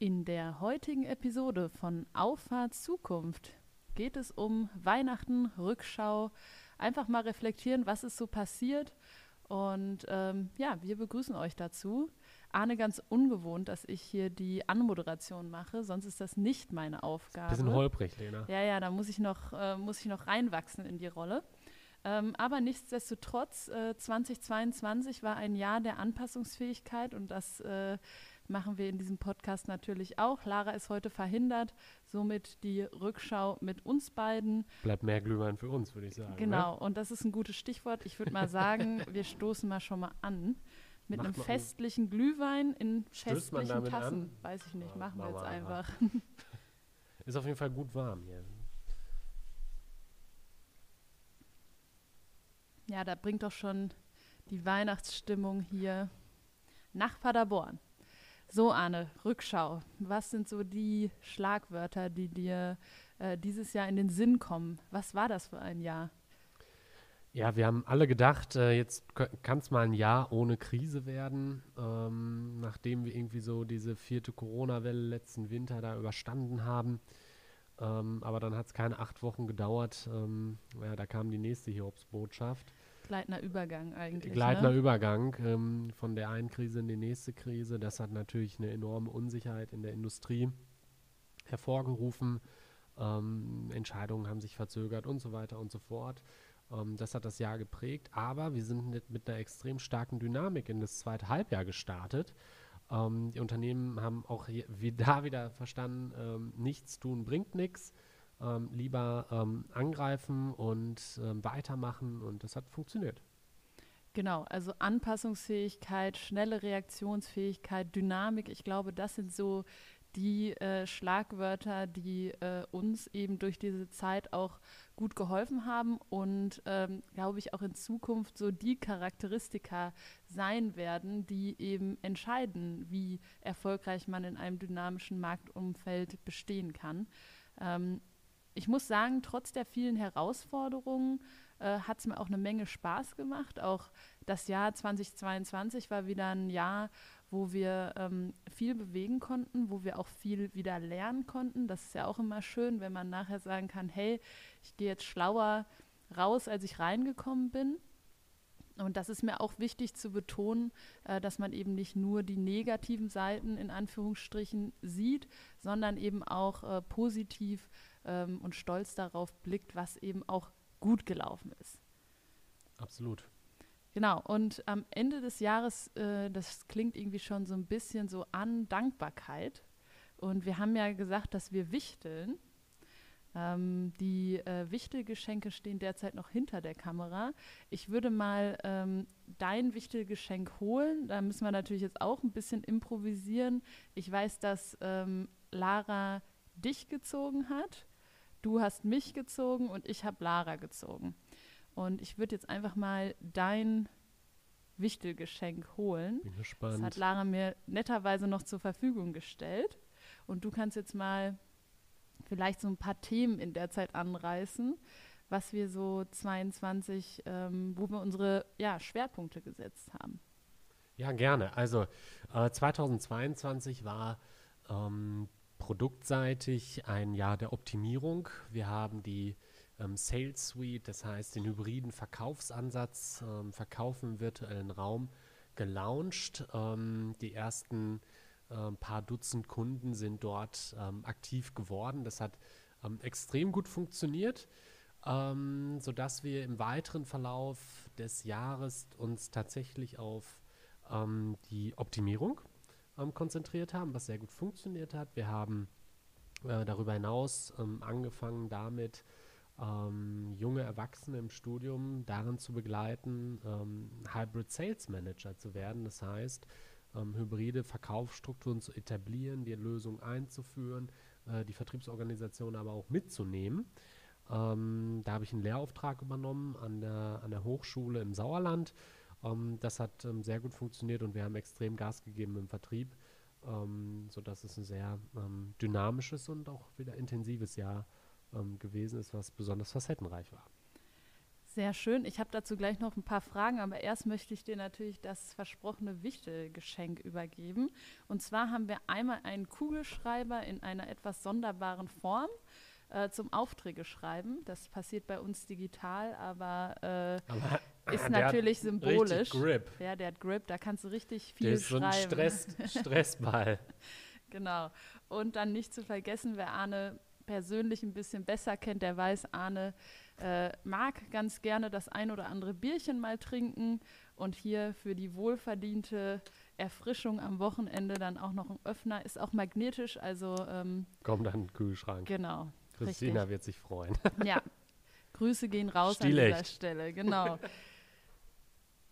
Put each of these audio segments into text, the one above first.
In der heutigen Episode von Auffahrt Zukunft geht es um Weihnachten, Rückschau, einfach mal reflektieren, was ist so passiert. Und ähm, ja, wir begrüßen euch dazu. Arne, ganz ungewohnt, dass ich hier die Anmoderation mache, sonst ist das nicht meine Aufgabe. Bisschen holprig, Lena. Ja, ja, da muss ich noch, äh, muss ich noch reinwachsen in die Rolle. Ähm, aber nichtsdestotrotz, äh, 2022 war ein Jahr der Anpassungsfähigkeit und das äh, machen wir in diesem Podcast natürlich auch. Lara ist heute verhindert, somit die Rückschau mit uns beiden. Bleibt mehr Glühwein für uns, würde ich sagen. Genau, ne? und das ist ein gutes Stichwort. Ich würde mal sagen, wir stoßen mal schon mal an. Mit Macht einem festlichen Glühwein in festlichen Tassen. An? Weiß ich nicht, machen wir jetzt einfach. Ist auf jeden Fall gut warm hier. Ja, da bringt doch schon die Weihnachtsstimmung hier nach Paderborn. So, Arne, Rückschau. Was sind so die Schlagwörter, die dir äh, dieses Jahr in den Sinn kommen? Was war das für ein Jahr? Ja, wir haben alle gedacht, äh, jetzt kann es mal ein Jahr ohne Krise werden, ähm, nachdem wir irgendwie so diese vierte Corona-Welle letzten Winter da überstanden haben. Ähm, aber dann hat es keine acht Wochen gedauert. Ähm, ja, da kam die nächste Hiobsbotschaft. Gleitender Übergang eigentlich. Gleitender ne? Übergang ähm, von der einen Krise in die nächste Krise. Das hat natürlich eine enorme Unsicherheit in der Industrie hervorgerufen. Ähm, Entscheidungen haben sich verzögert und so weiter und so fort. Ähm, das hat das Jahr geprägt. Aber wir sind mit, mit, einer extrem starken Dynamik in das zweite Halbjahr gestartet. Ähm, die Unternehmen haben auch hier, wie da wieder verstanden, ähm, nichts tun bringt nichts ähm, lieber ähm, angreifen und ähm, weitermachen und das hat funktioniert. Genau, also Anpassungsfähigkeit, schnelle Reaktionsfähigkeit, Dynamik, ich glaube, das sind so die äh, Schlagwörter, die äh, uns eben durch diese Zeit auch gut geholfen haben und ähm, glaube ich auch in Zukunft so die Charakteristika sein werden, die eben entscheiden, wie erfolgreich man in einem dynamischen Marktumfeld bestehen kann. Ähm, ich muss sagen, trotz der vielen Herausforderungen äh, hat es mir auch eine Menge Spaß gemacht. Auch das Jahr 2022 war wieder ein Jahr, wo wir ähm, viel bewegen konnten, wo wir auch viel wieder lernen konnten. Das ist ja auch immer schön, wenn man nachher sagen kann, hey, ich gehe jetzt schlauer raus, als ich reingekommen bin. Und das ist mir auch wichtig zu betonen, äh, dass man eben nicht nur die negativen Seiten in Anführungsstrichen sieht, sondern eben auch äh, positiv ähm, und stolz darauf blickt, was eben auch gut gelaufen ist. Absolut. Genau, und am Ende des Jahres, äh, das klingt irgendwie schon so ein bisschen so an Dankbarkeit. Und wir haben ja gesagt, dass wir wichteln. Ähm, die äh, Wichtelgeschenke stehen derzeit noch hinter der Kamera. Ich würde mal ähm, dein Wichtelgeschenk holen. Da müssen wir natürlich jetzt auch ein bisschen improvisieren. Ich weiß, dass ähm, Lara dich gezogen hat. Du hast mich gezogen und ich habe Lara gezogen. Und ich würde jetzt einfach mal dein Wichtelgeschenk holen. Bin gespannt. Das hat Lara mir netterweise noch zur Verfügung gestellt. Und du kannst jetzt mal vielleicht so ein paar Themen in der Zeit anreißen, was wir so 22, ähm, wo wir unsere ja, Schwerpunkte gesetzt haben. Ja, gerne. Also äh, 2022 war ähm, produktseitig ein Jahr der Optimierung. Wir haben die ähm, Sales Suite, das heißt den hybriden Verkaufsansatz, ähm, Verkaufen im virtuellen Raum, gelauncht. Ähm, die ersten äh, paar Dutzend Kunden sind dort ähm, aktiv geworden. Das hat ähm, extrem gut funktioniert, ähm, sodass wir im weiteren Verlauf des Jahres uns tatsächlich auf die Optimierung ähm, konzentriert haben, was sehr gut funktioniert hat. Wir haben äh, darüber hinaus ähm, angefangen damit, ähm, junge Erwachsene im Studium darin zu begleiten, ähm, Hybrid Sales Manager zu werden. Das heißt, ähm, hybride Verkaufsstrukturen zu etablieren, die Lösung einzuführen, äh, die Vertriebsorganisation aber auch mitzunehmen. Ähm, da habe ich einen Lehrauftrag übernommen an der, an der Hochschule im Sauerland ähm, das hat ähm, sehr gut funktioniert und wir haben extrem Gas gegeben im Vertrieb, ähm, sodass es ein sehr ähm, dynamisches und auch wieder intensives Jahr ähm, gewesen ist, was besonders facettenreich war. Sehr schön. Ich habe dazu gleich noch ein paar Fragen, aber erst möchte ich dir natürlich das versprochene Wichtelgeschenk übergeben. Und zwar haben wir einmal einen Kugelschreiber in einer etwas sonderbaren Form äh, zum Aufträge schreiben. Das passiert bei uns digital, aber, äh, aber ist natürlich symbolisch. Grip. Ja, der hat Grip, da kannst du richtig viel der ist schreiben. So ein Stress, Stressball. genau. Und dann nicht zu vergessen, wer Arne persönlich ein bisschen besser kennt, der weiß, Arne äh, mag ganz gerne das ein oder andere Bierchen mal trinken und hier für die wohlverdiente Erfrischung am Wochenende dann auch noch ein Öffner, ist auch magnetisch, also ähm, kommt dann in den Kühlschrank. Genau. Christina richtig. wird sich freuen. Ja. Grüße gehen raus Stilecht. an dieser Stelle, genau.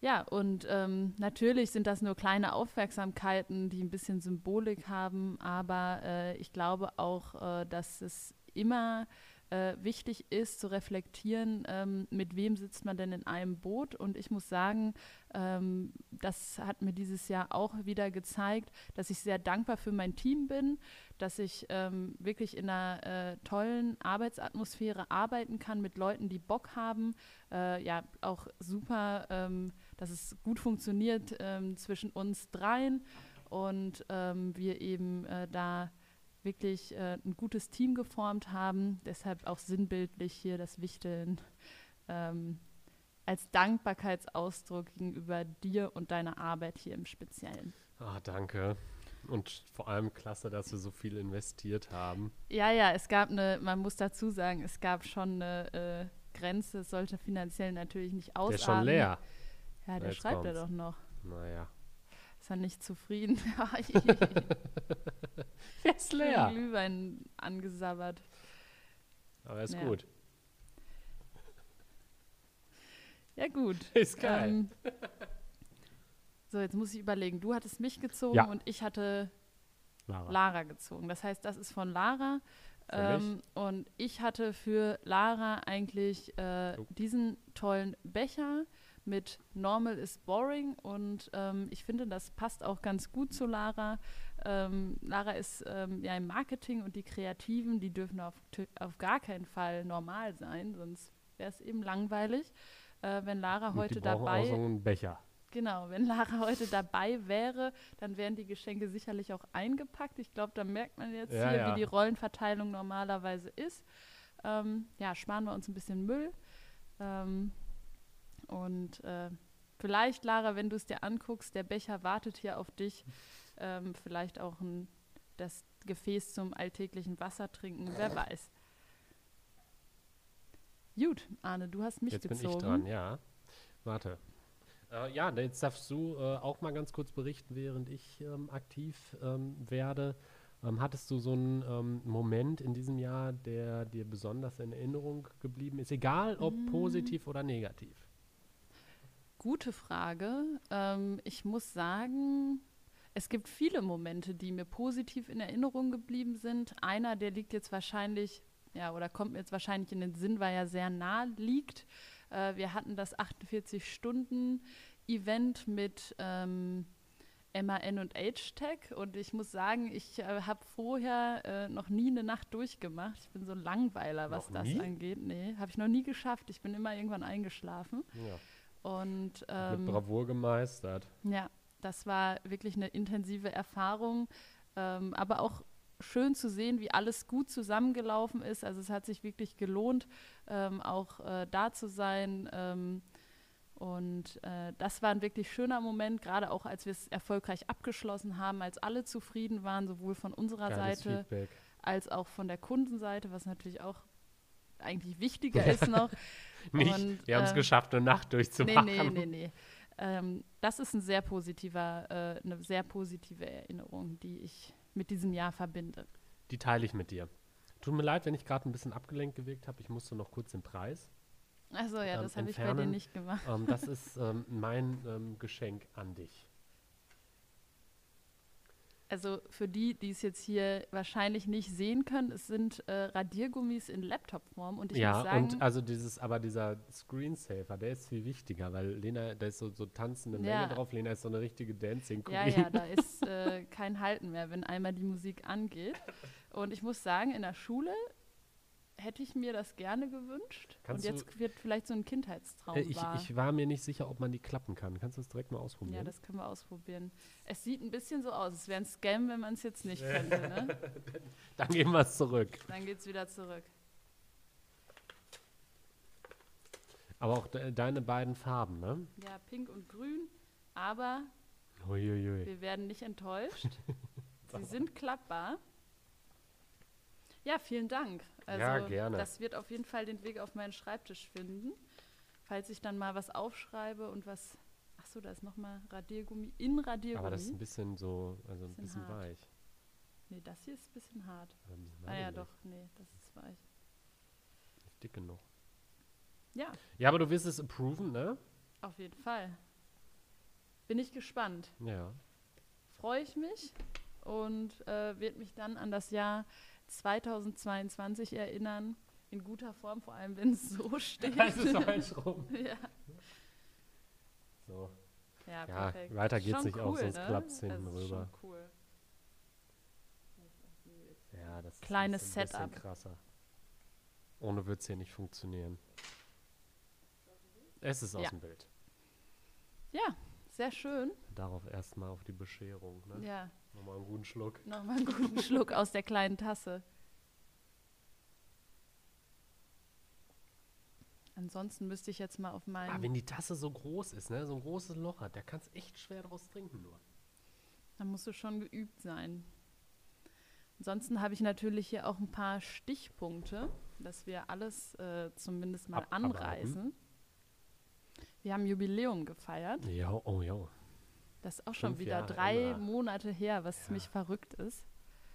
Ja, und ähm, natürlich sind das nur kleine Aufmerksamkeiten, die ein bisschen Symbolik haben, aber äh, ich glaube auch, äh, dass es immer äh, wichtig ist zu reflektieren, ähm, mit wem sitzt man denn in einem Boot. Und ich muss sagen, ähm, das hat mir dieses Jahr auch wieder gezeigt, dass ich sehr dankbar für mein Team bin, dass ich ähm, wirklich in einer äh, tollen Arbeitsatmosphäre arbeiten kann mit Leuten, die Bock haben. Äh, ja, auch super, ähm, dass es gut funktioniert ähm, zwischen uns dreien und ähm, wir eben äh, da wirklich äh, ein gutes Team geformt haben. Deshalb auch sinnbildlich hier das Wichteln ähm, als Dankbarkeitsausdruck gegenüber dir und deiner Arbeit hier im Speziellen. Ah, danke. Und vor allem klasse, dass wir so viel investiert haben. Ja, ja, es gab eine, man muss dazu sagen, es gab schon eine äh, Grenze, es sollte finanziell natürlich nicht ausarten. Der ist schon leer. Ja, der schreibt kommt's. er doch noch. Naja. Ist er nicht zufrieden? Der ist leer. Glühwein angesabbert. Aber er ist ja. gut. Ja, gut. Ist geil. Ähm, so, jetzt muss ich überlegen. Du hattest mich gezogen ja. und ich hatte Lara. Lara. gezogen. Das heißt, das ist von Lara. Ähm, und ich hatte für Lara eigentlich äh, oh. diesen tollen Becher mit Normal is Boring und ähm, ich finde, das passt auch ganz gut zu Lara. Ähm, Lara ist ähm, ja im Marketing und die Kreativen, die dürfen auf, auf gar keinen Fall normal sein, sonst wäre es eben langweilig. Äh, wenn Lara heute dabei auch so einen Becher. Genau, wenn Lara heute dabei wäre, dann wären die Geschenke sicherlich auch eingepackt. Ich glaube, da merkt man jetzt ja, hier, ja. wie die Rollenverteilung normalerweise ist. Ähm, ja, sparen wir uns ein bisschen Müll. Ähm, und äh, vielleicht, Lara, wenn du es dir anguckst, der Becher wartet hier auf dich. Ähm, vielleicht auch ein, das Gefäß zum alltäglichen Wasser trinken, wer weiß. Gut, Arne, du hast mich jetzt gezogen. Jetzt bin ich dran, ja. Warte. Äh, ja, jetzt darfst du äh, auch mal ganz kurz berichten, während ich ähm, aktiv ähm, werde. Ähm, hattest du so einen ähm, Moment in diesem Jahr, der dir besonders in Erinnerung geblieben ist, egal ob mm. positiv oder negativ? Gute Frage. Ähm, ich muss sagen, es gibt viele Momente, die mir positiv in Erinnerung geblieben sind. Einer, der liegt jetzt wahrscheinlich, ja, oder kommt mir jetzt wahrscheinlich in den Sinn, weil er sehr nah liegt. Äh, wir hatten das 48-Stunden-Event mit ähm, MAN und H-Tech und ich muss sagen, ich äh, habe vorher äh, noch nie eine Nacht durchgemacht. Ich bin so ein Langweiler, was noch das nie? angeht. Nee, habe ich noch nie geschafft. Ich bin immer irgendwann eingeschlafen. Ja. Und, ähm, Mit Bravour gemeistert. Ja, das war wirklich eine intensive Erfahrung, ähm, aber auch schön zu sehen, wie alles gut zusammengelaufen ist. Also es hat sich wirklich gelohnt, ähm, auch äh, da zu sein. Ähm, und äh, das war ein wirklich schöner Moment, gerade auch als wir es erfolgreich abgeschlossen haben, als alle zufrieden waren, sowohl von unserer Geiles Seite Feedback. als auch von der Kundenseite, was natürlich auch eigentlich wichtiger ist noch. Nicht, und, wir haben es äh, geschafft, eine Nacht durchzumachen. Nee, nee, nee, nee. Ähm, das ist ein sehr positiver, äh, eine sehr positive Erinnerung, die ich mit diesem Jahr verbinde. Die teile ich mit dir. Tut mir leid, wenn ich gerade ein bisschen abgelenkt gewirkt habe. Ich musste noch kurz den Preis. Achso, ja, ähm, das habe ich bei dir nicht gemacht. Ähm, das ist ähm, mein ähm, Geschenk an dich. Also für die, die es jetzt hier wahrscheinlich nicht sehen können, es sind äh, Radiergummis in Laptop-Form und ich ja, muss sagen, und also dieses, aber dieser Screensaver, der ist viel wichtiger, weil Lena, da ist so, so tanzende ja. Menge drauf, Lena ist so eine richtige Dancing Queen. Ja, ja, da ist äh, kein Halten mehr, wenn einmal die Musik angeht. Und ich muss sagen, in der Schule hätte ich mir das gerne gewünscht. Kannst und jetzt wird vielleicht so ein Kindheitstraum Äh, ich, wahr. ich war mir nicht sicher, ob man die klappen kann. Kannst du das direkt mal ausprobieren? ja, das können wir ausprobieren. Es sieht ein bisschen so aus. Es wäre ein Scam, wenn man es jetzt nicht könnte. Ne? Dann gehen wir es zurück. Dann geht es wieder zurück. Aber auch de deine beiden Farben, ne? Ja, pink und grün. Aber Uiuiui. wir werden nicht enttäuscht. Sie sind klappbar. Ja, vielen Dank. Also, Ja, gerne. Das wird auf jeden Fall den Weg auf meinen Schreibtisch finden. Falls ich dann mal was aufschreibe und was. Achso, da ist nochmal Radiergummi in Radiergummi. Aber das ist ein bisschen so, also ein Bisschen bisschen weich. nee, das hier ist ein bisschen hart. Bisschen Ah ja, doch, nee, das ist weich. Nicht dick genug. Ja, Ja, aber du wirst es approven, ne? auf jeden Fall. Bin ich gespannt. Ja. freue ich mich und äh, wird mich dann an das Jahr 2022 erinnern. In guter Form, vor allem wenn es so steht. Das ist falsch rum. ja. So. ja, Ja, perfekt. weiter geht's Schon nicht auch, cool, sonst ne? klappt's hinten das ist rüber. Schon cool. Ja, das Kleines ist ein Setup. krasser. Ohne wird es hier nicht funktionieren. Es ist aus Ja. dem Bild. Ja, sehr schön. Darauf erstmal auf die Bescherung. Ne? Ja, Nochmal einen guten Schluck. nochmal einen guten Schluck aus der kleinen Tasse. Ansonsten müsste ich jetzt mal auf Ah, meinen. wenn die Tasse so groß ist, ne? so ein großes Loch hat, da kannst echt schwer draus trinken nur. Da musst du schon geübt sein. Ansonsten habe ich natürlich hier auch ein paar Stichpunkte, dass wir alles äh, zumindest mal Ab- anreißen. Wir haben Jubiläum gefeiert. Ja, oh ja. Das ist auch schon wieder Jahre drei Enra. Monate her, was Ja. mich verrückt ist.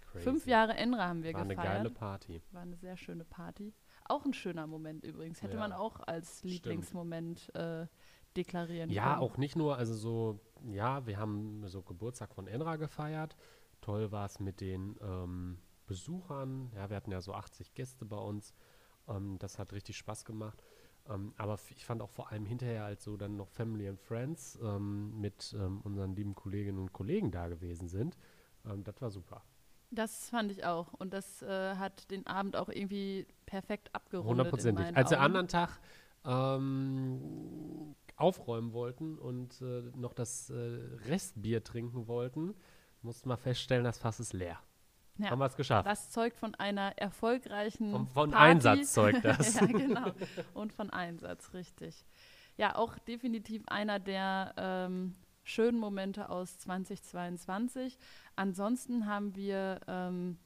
Crazy. Fünf Jahre Enra haben wir War eine gefeiert. geile Party. War eine sehr schöne Party. Auch ein schöner Moment übrigens. Hätte Ja, man auch als. Lieblingsmoment äh, deklarieren Ja, können. auch nicht nur, also so, ja, wir haben so Geburtstag von Enra gefeiert. Toll war es mit den ähm, Besuchern. Ja, wir hatten ja so 80 Gäste bei uns. Ähm, das hat richtig Spaß gemacht. Ähm, aber ich fand auch vor allem hinterher, als so dann noch Family and Friends ähm, mit ähm, unseren lieben Kolleginnen und Kollegen da gewesen sind, ähm, das war super. Das fand ich auch. Und das äh, hat den Abend auch irgendwie perfekt abgerundet. Hundertprozentig. Als wir Augen. anderen Tag ähm, aufräumen wollten und äh, noch das äh, Restbier trinken wollten, mussten wir feststellen, das Fass ist leer. Ja. Haben wir es geschafft. Das zeugt von einer erfolgreichen Von, von Party. Einsatz zeugt das. ja, genau. Und von Einsatz, richtig. Ja, auch definitiv einer der ähm, schönen Momente aus 2022. Ansonsten haben wir, ähm,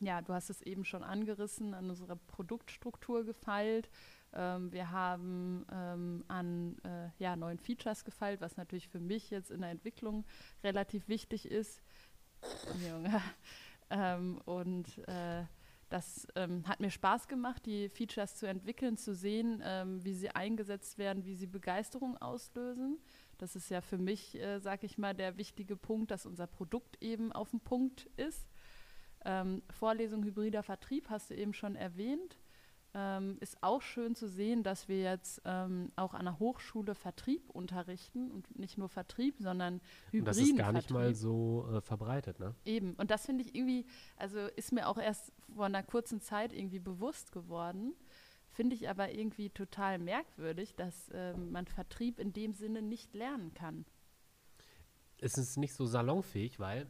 ja, du hast es eben schon angerissen, an unserer Produktstruktur gefeilt. Ähm, wir haben ähm, an äh, ja, neuen Features gefeilt, was natürlich für mich jetzt in der Entwicklung relativ wichtig ist. Junge. Ähm, und äh, das ähm, hat mir Spaß gemacht, die Features zu entwickeln, zu sehen, ähm, wie sie eingesetzt werden, wie sie Begeisterung auslösen. Das ist ja für mich, äh, sag ich mal, der wichtige Punkt, dass unser Produkt eben auf dem Punkt ist. Ähm, Vorlesung hybrider Vertrieb hast du eben schon erwähnt. Ähm, ist auch schön zu sehen, dass wir jetzt ähm, auch an der Hochschule Vertrieb unterrichten und nicht nur Vertrieb, sondern hybriden das ist gar nicht Vertrieb. mal so äh, verbreitet, ne? Eben. Und das finde ich irgendwie, also ist mir auch erst vor einer kurzen Zeit irgendwie bewusst geworden. Finde ich aber irgendwie total merkwürdig, dass ähm, man Vertrieb in dem Sinne nicht lernen kann. Es ist nicht so salonfähig, weil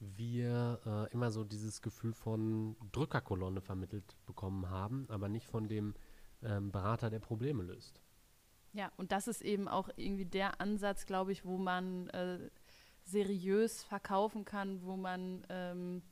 wir äh, immer so dieses Gefühl von Drückerkolonne vermittelt bekommen haben, aber nicht von dem ähm, Berater, der Probleme löst. Ja, und das ist eben auch irgendwie der Ansatz, glaube ich, wo man äh, seriös verkaufen kann, wo man ähm,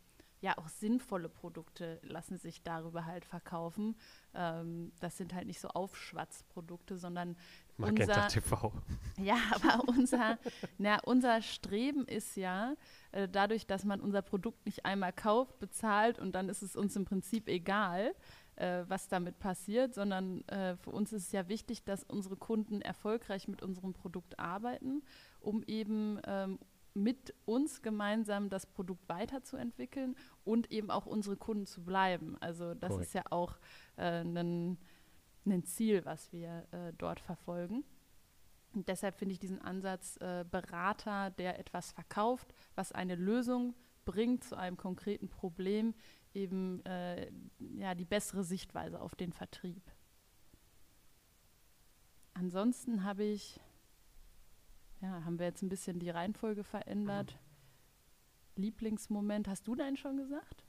ja auch sinnvolle Produkte lassen sich darüber halt verkaufen. Ähm, das sind halt nicht so Aufschwatzprodukte, sondern Magenta unser, TV. Ja, aber unser, na, unser Streben ist ja, äh, dadurch, dass man unser Produkt nicht einmal kauft, bezahlt und dann ist es uns im Prinzip egal, äh, was damit passiert, sondern äh, für uns ist es ja wichtig, dass unsere Kunden erfolgreich mit unserem Produkt arbeiten, um eben ähm, mit uns gemeinsam das Produkt weiterzuentwickeln und eben auch unsere Kunden zu bleiben. Also das Korrekt. ist ja auch äh, ein ein Ziel, was wir äh, dort verfolgen. Und deshalb finde ich diesen Ansatz äh, Berater, der etwas verkauft, was eine Lösung bringt zu einem konkreten Problem, eben äh, ja, die bessere Sichtweise auf den Vertrieb. Ansonsten habe ich, ja, haben wir jetzt ein bisschen die Reihenfolge verändert. Mhm. Lieblingsmoment, hast du deinen schon gesagt?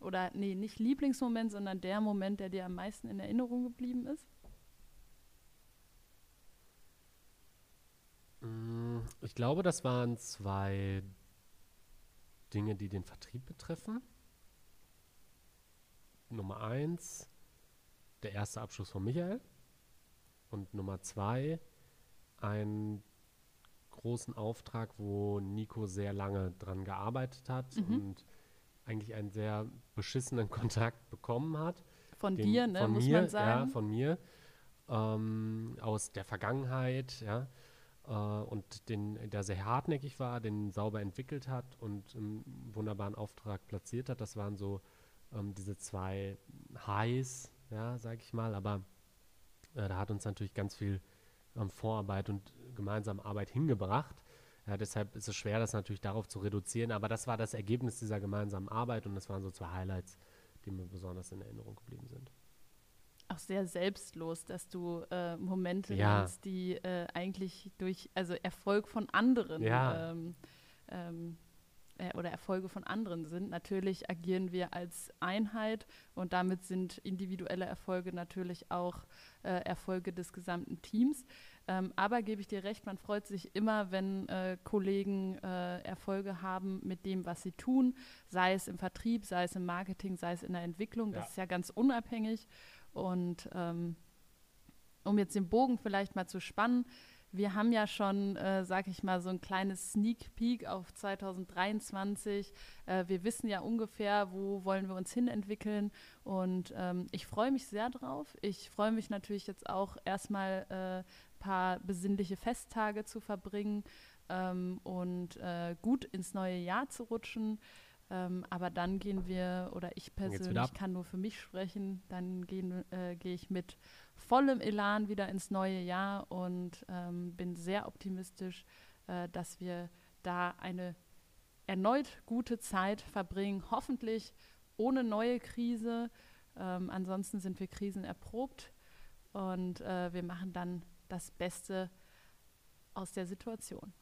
Oder nee, nicht Lieblingsmoment, sondern der Moment, der dir am meisten in Erinnerung geblieben ist? Mm, ich glaube, das waren zwei Dinge, die den Vertrieb betreffen. Nummer eins, der erste Abschluss von Michael. Und Nummer zwei, einen großen Auftrag, wo Nico sehr lange dran gearbeitet hat mhm. und eigentlich einen sehr beschissenen Kontakt bekommen hat. Von den, dir, ne, von muss mir, man sagen. Ja, von mir. Ähm, aus der Vergangenheit, ja. Äh, und den, der sehr hartnäckig war, den sauber entwickelt hat und einen wunderbaren Auftrag platziert hat. Das waren so ähm, diese zwei Highs, ja, sag ich mal. Aber äh, da hat uns natürlich ganz viel ähm, Vorarbeit und gemeinsame Arbeit hingebracht. Ja, deshalb ist es schwer, das natürlich darauf zu reduzieren. Aber das war das Ergebnis dieser gemeinsamen Arbeit und das waren so zwei Highlights, die mir besonders in Erinnerung geblieben sind. Auch sehr selbstlos, dass du äh, Momente ja. nennst, die äh, eigentlich durch also Erfolg von anderen ja. ähm, ähm, äh, oder Erfolge von anderen sind. Natürlich agieren wir als Einheit und damit sind individuelle Erfolge natürlich auch äh, Erfolge des gesamten Teams. Ähm, aber gebe ich dir recht, man freut sich immer, wenn äh, Kollegen äh, Erfolge haben mit dem, was sie tun, sei es im Vertrieb, sei es im Marketing, sei es in der Entwicklung. Das ja. ist ja ganz unabhängig. Und ähm, um jetzt den Bogen vielleicht mal zu spannen, wir haben ja schon, äh, sag ich mal, so ein kleines Sneak Peek auf 2023. Äh, wir wissen ja ungefähr, wo wollen wir uns hin entwickeln. Und ähm, ich freue mich sehr drauf. Ich freue mich natürlich jetzt auch erstmal äh, paar besinnliche Festtage zu verbringen ähm, und äh, gut ins neue Jahr zu rutschen. Ähm, aber dann gehen wir, oder ich persönlich kann nur für mich sprechen, dann äh, gehe ich mit vollem Elan wieder ins neue Jahr und ähm, bin sehr optimistisch, äh, dass wir da eine erneut gute Zeit verbringen, hoffentlich ohne neue Krise. Ähm, ansonsten sind wir krisenerprobt und äh, wir machen dann das Beste aus der Situation.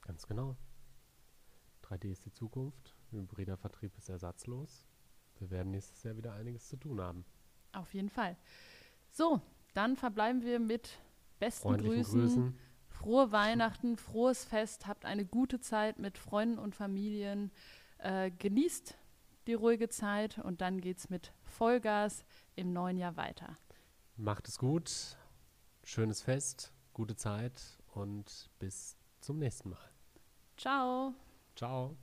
Ganz genau. 3D ist die Zukunft. Hybrider Vertrieb ist ersatzlos. Wir werden nächstes Jahr wieder einiges zu tun haben. Auf jeden Fall. So, dann verbleiben wir mit besten Grüßen. Grüßen. Frohe Weihnachten, frohes Fest, habt eine gute Zeit mit Freunden und Familien. Äh, genießt die ruhige Zeit und dann geht es mit Vollgas im neuen Jahr weiter. Macht es gut, schönes Fest, gute Zeit und bis zum nächsten Mal. Ciao. Ciao.